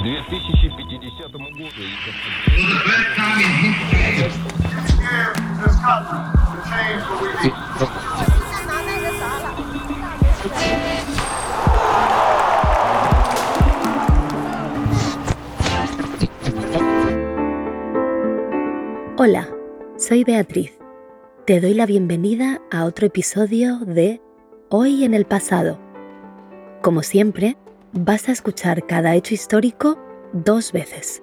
К 2050 году... Hola, soy Beatriz. Te doy la bienvenida a otro episodio de Hoy en el pasado. Como siempre, vas a escuchar cada hecho histórico dos veces.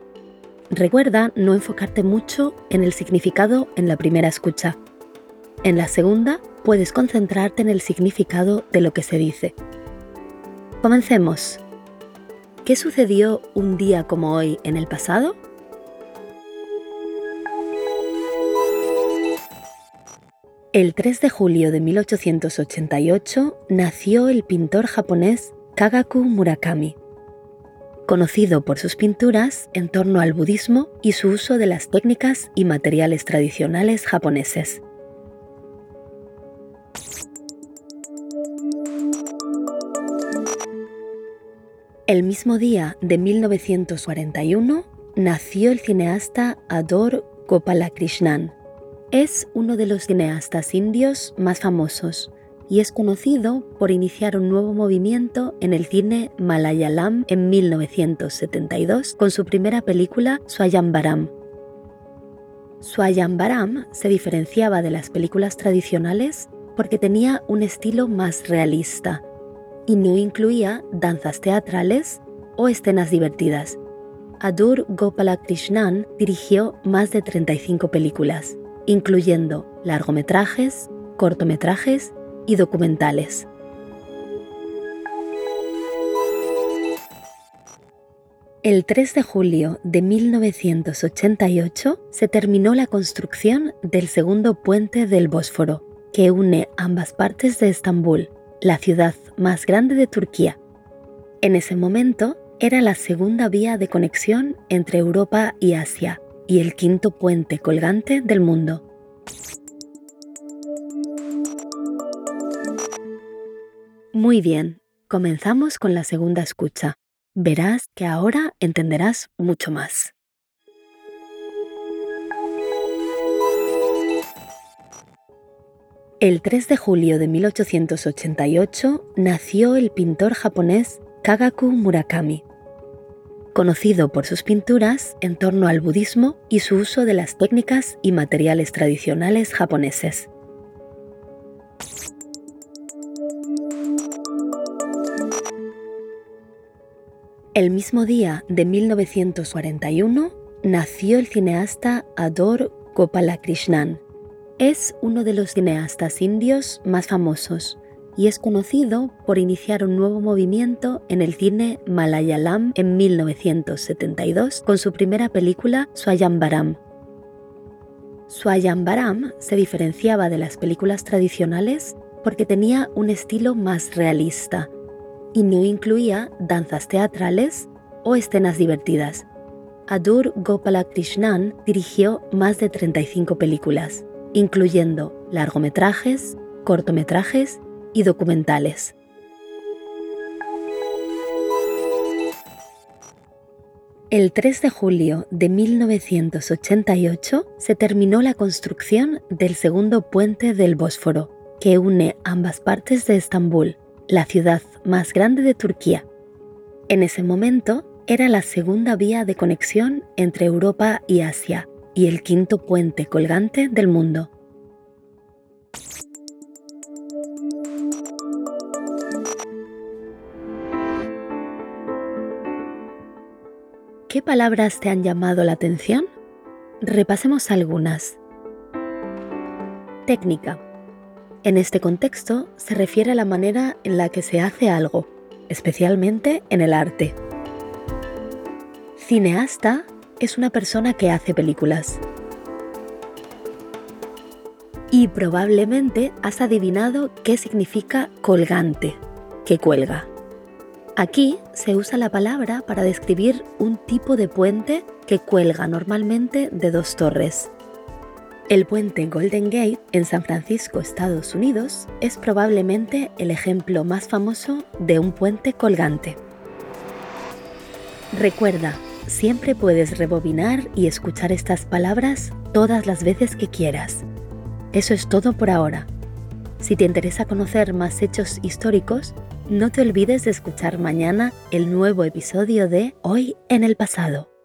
Recuerda no enfocarte mucho en el significado en la primera escucha. En la segunda, puedes concentrarte en el significado de lo que se dice. Comencemos. ¿Qué sucedió un día como hoy en el pasado? El 3 de julio de 1888 nació el pintor japonés Kagaku Murakami, conocido por sus pinturas en torno al budismo y su uso de las técnicas y materiales tradicionales japoneses. El mismo día de 1941 nació el cineasta Ador Gopalakrishnan. Es uno de los cineastas indios más famosos y es conocido por iniciar un nuevo movimiento en el cine malayalam en 1972 con su primera película Swayambaram. Swayambaram se diferenciaba de las películas tradicionales porque tenía un estilo más realista y no incluía danzas teatrales o escenas divertidas. Adur Gopalakrishnan dirigió más de 35 películas, incluyendo largometrajes, cortometrajes y documentales. El 3 de julio de 1988 se terminó la construcción del segundo puente del Bósforo, que une ambas partes de Estambul, la ciudad más grande de Turquía. En ese momento era la segunda vía de conexión entre Europa y Asia y el quinto puente colgante del mundo. Muy bien, comenzamos con la segunda escucha. Verás que ahora entenderás mucho más. El 3 de julio de 1888 nació el pintor japonés Kagaku Murakami, conocido por sus pinturas en torno al budismo y su uso de las técnicas y materiales tradicionales japoneses. El mismo día de 1941 nació el cineasta Ador Gopalakrishnan. Es uno de los cineastas indios más famosos y es conocido por iniciar un nuevo movimiento en el cine malayalam en 1972 con su primera película Swayambaram. Swayambaram se diferenciaba de las películas tradicionales porque tenía un estilo más realista y no incluía danzas teatrales o escenas divertidas. Adur Gopalakrishnan dirigió más de 35 películas, incluyendo largometrajes, cortometrajes y documentales. El 3 de julio de 1988 se terminó la construcción del segundo puente del Bósforo, que une ambas partes de Estambul, la ciudad más grande de Turquía. En ese momento era la segunda vía de conexión entre Europa y Asia y el quinto puente colgante del mundo. ¿Qué palabras te han llamado la atención? Repasemos algunas. Técnica en este contexto se refiere a la manera en la que se hace algo, especialmente en el arte. Cineasta es una persona que hace películas. Y probablemente has adivinado qué significa colgante, que cuelga. Aquí se usa la palabra para describir un tipo de puente que cuelga normalmente de dos torres, el puente Golden Gate en San Francisco, Estados Unidos, es probablemente el ejemplo más famoso de un puente colgante. Recuerda, siempre puedes rebobinar y escuchar estas palabras todas las veces que quieras. Eso es todo por ahora. Si te interesa conocer más hechos históricos, no te olvides de escuchar mañana el nuevo episodio de Hoy en el pasado.